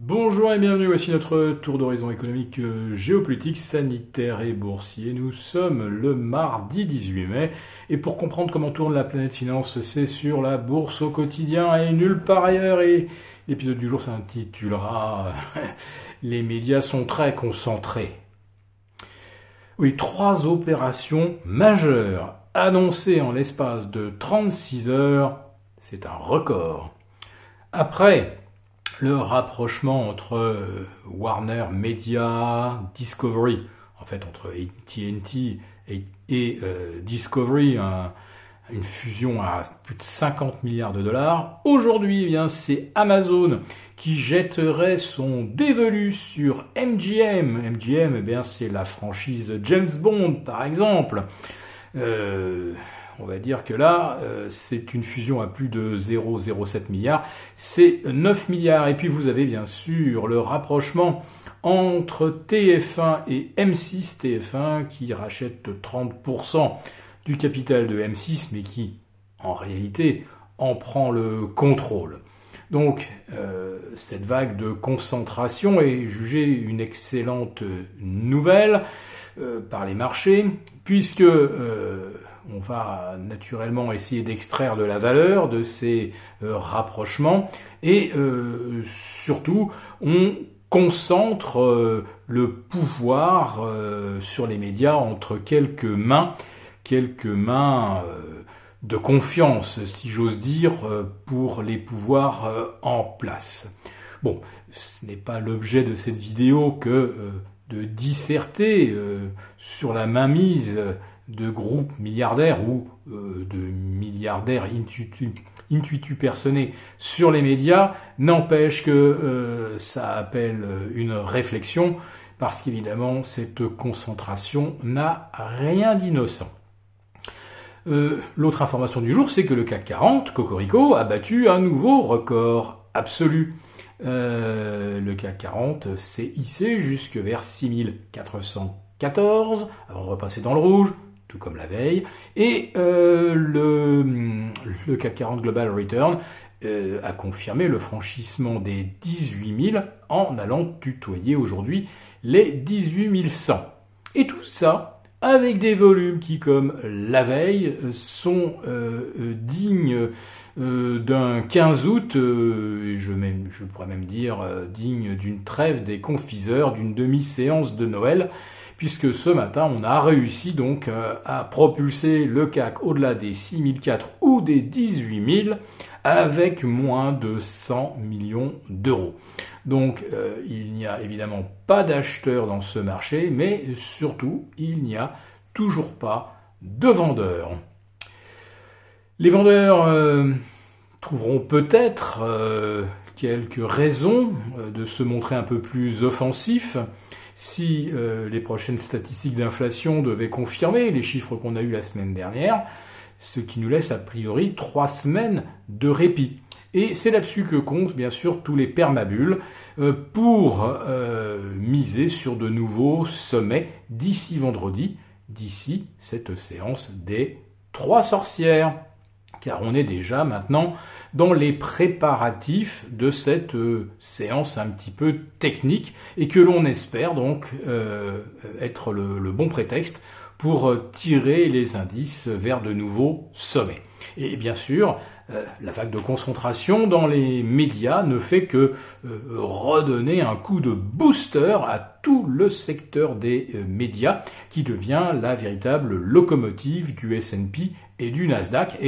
Bonjour et bienvenue, voici notre tour d'horizon économique, euh, géopolitique, sanitaire et boursier. Nous sommes le mardi 18 mai et pour comprendre comment tourne la planète finance, c'est sur la bourse au quotidien et nulle part ailleurs. Et l'épisode du jour s'intitulera Les médias sont très concentrés. Oui, trois opérations majeures annoncées en l'espace de 36 heures, c'est un record. Après le rapprochement entre euh, Warner Media, Discovery, en fait entre AT&T et, euh, Discovery, une fusion à plus de 50 milliards de dollars. Aujourd'hui, eh c'est Amazon qui jetterait son dévolu sur MGM. MGM, eh c'est la franchise James Bond, par exemple. Euh, on va dire que là, euh, c'est une fusion à plus de 0,07 milliards, c'est 9 milliards. Et puis vous avez bien sûr le rapprochement entre TF1 et M6, TF1 qui rachète 30% du capital de M6, mais qui, en réalité, en prend le contrôle. Donc, euh, cette vague de concentration est jugée une excellente nouvelle euh, par les marchés, puisque on va naturellement essayer d'extraire de la valeur de ces euh, rapprochements et euh, surtout on concentre euh, le pouvoir sur les médias entre quelques mains, quelques mains de confiance, si j'ose dire, pour les pouvoirs en place. Bon, ce n'est pas l'objet de cette vidéo que de disserter sur la mainmise de groupes milliardaires ou euh, de milliardaires intuitu, personnés sur les médias n'empêche que euh, ça appelle une réflexion parce qu'évidemment cette concentration n'a rien d'innocent. Euh, l'autre information du jour, c'est que le CAC 40, Cocorico, a battu un nouveau record absolu. le CAC 40 s'est hissé jusque vers 6414 avant de repasser dans le rouge, tout comme la veille. Et euh, le, le, CAC 40 Global Return euh, a confirmé le franchissement des 18 000 en allant tutoyer aujourd'hui les 18 100. Et tout ça avec des volumes qui, comme la veille, sont euh, dignes d'un 15 août, je, je pourrais même dire dignes d'une trêve des confiseurs, d'une demi-séance de Noël, puisque ce matin, on a réussi donc euh, à propulser le CAC au-delà des 6004 ou des 18000 avec moins de 100 millions d'euros. Donc euh, il n'y a évidemment pas d'acheteurs dans ce marché, mais surtout il n'y a toujours pas de vendeurs. Les vendeurs euh, trouveront peut-être quelques raisons de se montrer un peu plus offensifs si euh, les prochaines statistiques d'inflation devaient confirmer les chiffres qu'on a eus la semaine dernière, ce qui nous laisse a priori trois semaines de répit. Et c'est là-dessus que comptent bien sûr tous les permabules euh, pour euh, miser sur de nouveaux sommets d'ici vendredi, d'ici cette séance des trois sorcières car on est déjà maintenant dans les préparatifs de cette euh, séance un petit peu technique et que l'on espère donc euh, être le, bon prétexte pour euh, tirer les indices vers de nouveaux sommets. Et bien sûr, la vague de concentration dans les médias ne fait que redonner un coup de booster à tout le secteur des médias qui devient la véritable locomotive du S&P et du Nasdaq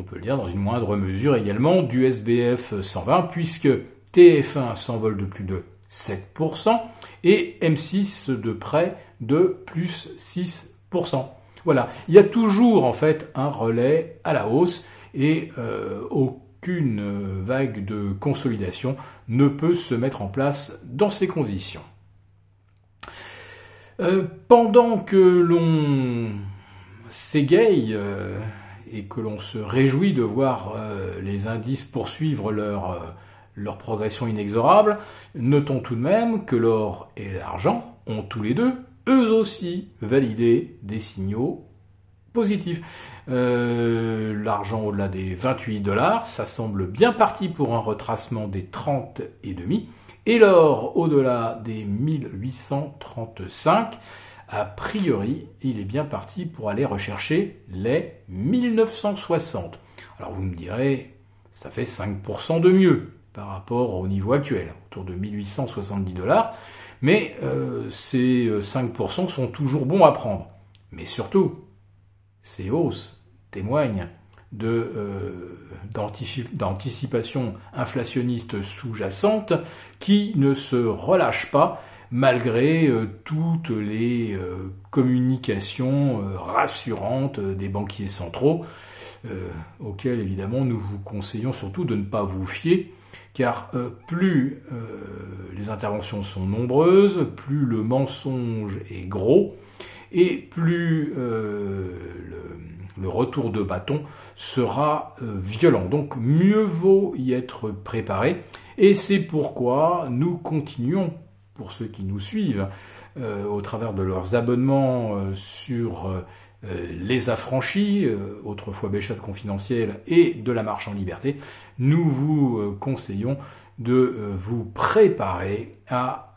on peut le dire dans une moindre mesure également du SBF 120 puisque TF1 s'envole de plus de 7% et M6 de près de plus 6%. Voilà, il y a toujours en fait un relais à la hausse et euh, aucune vague de consolidation ne peut se mettre en place dans ces conditions. Euh, pendant que l'on s'égaye euh, et que l'on se réjouit de voir euh, les indices poursuivre leur, euh, leur progression inexorable, notons tout de même que l'or et l'argent ont tous les deux, eux aussi, validé des signaux positifs. Euh, l'argent au-delà des 28 dollars, ça semble bien parti pour un retracement des 30 et demi, Et l'or au-delà des 1835, a priori, il est bien parti pour aller rechercher les 1960. Alors vous me direz, ça fait 5% de mieux par rapport au niveau actuel, autour de 1870 dollars. Mais euh, ces 5% sont toujours bons à prendre. Mais surtout, ces hausses témoignent de euh, d'anticipation inflationniste sous-jacente qui ne se relâche pas malgré euh, toutes les euh, communications euh, rassurantes des banquiers centraux, auxquels évidemment nous vous conseillons surtout de ne pas vous fier, car plus les interventions sont nombreuses, plus le mensonge est gros, et plus le, le, retour de bâton sera violent. Donc mieux vaut y être préparé, et c'est pourquoi nous continuons pour ceux qui nous suivent euh, au travers de leurs abonnements euh, sur euh, les affranchis, autrefois Béchat confidentiel, et de la marche en liberté, nous vous conseillons de vous préparer à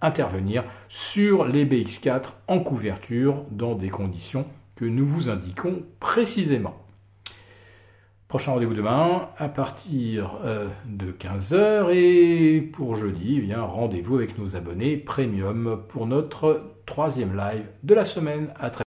intervenir sur les BX4 en couverture dans des conditions que nous vous indiquons précisément. Prochain rendez-vous demain à partir euh, de 15h et pour jeudi, eh bien rendez-vous avec nos abonnés premium pour notre troisième live de la semaine. À très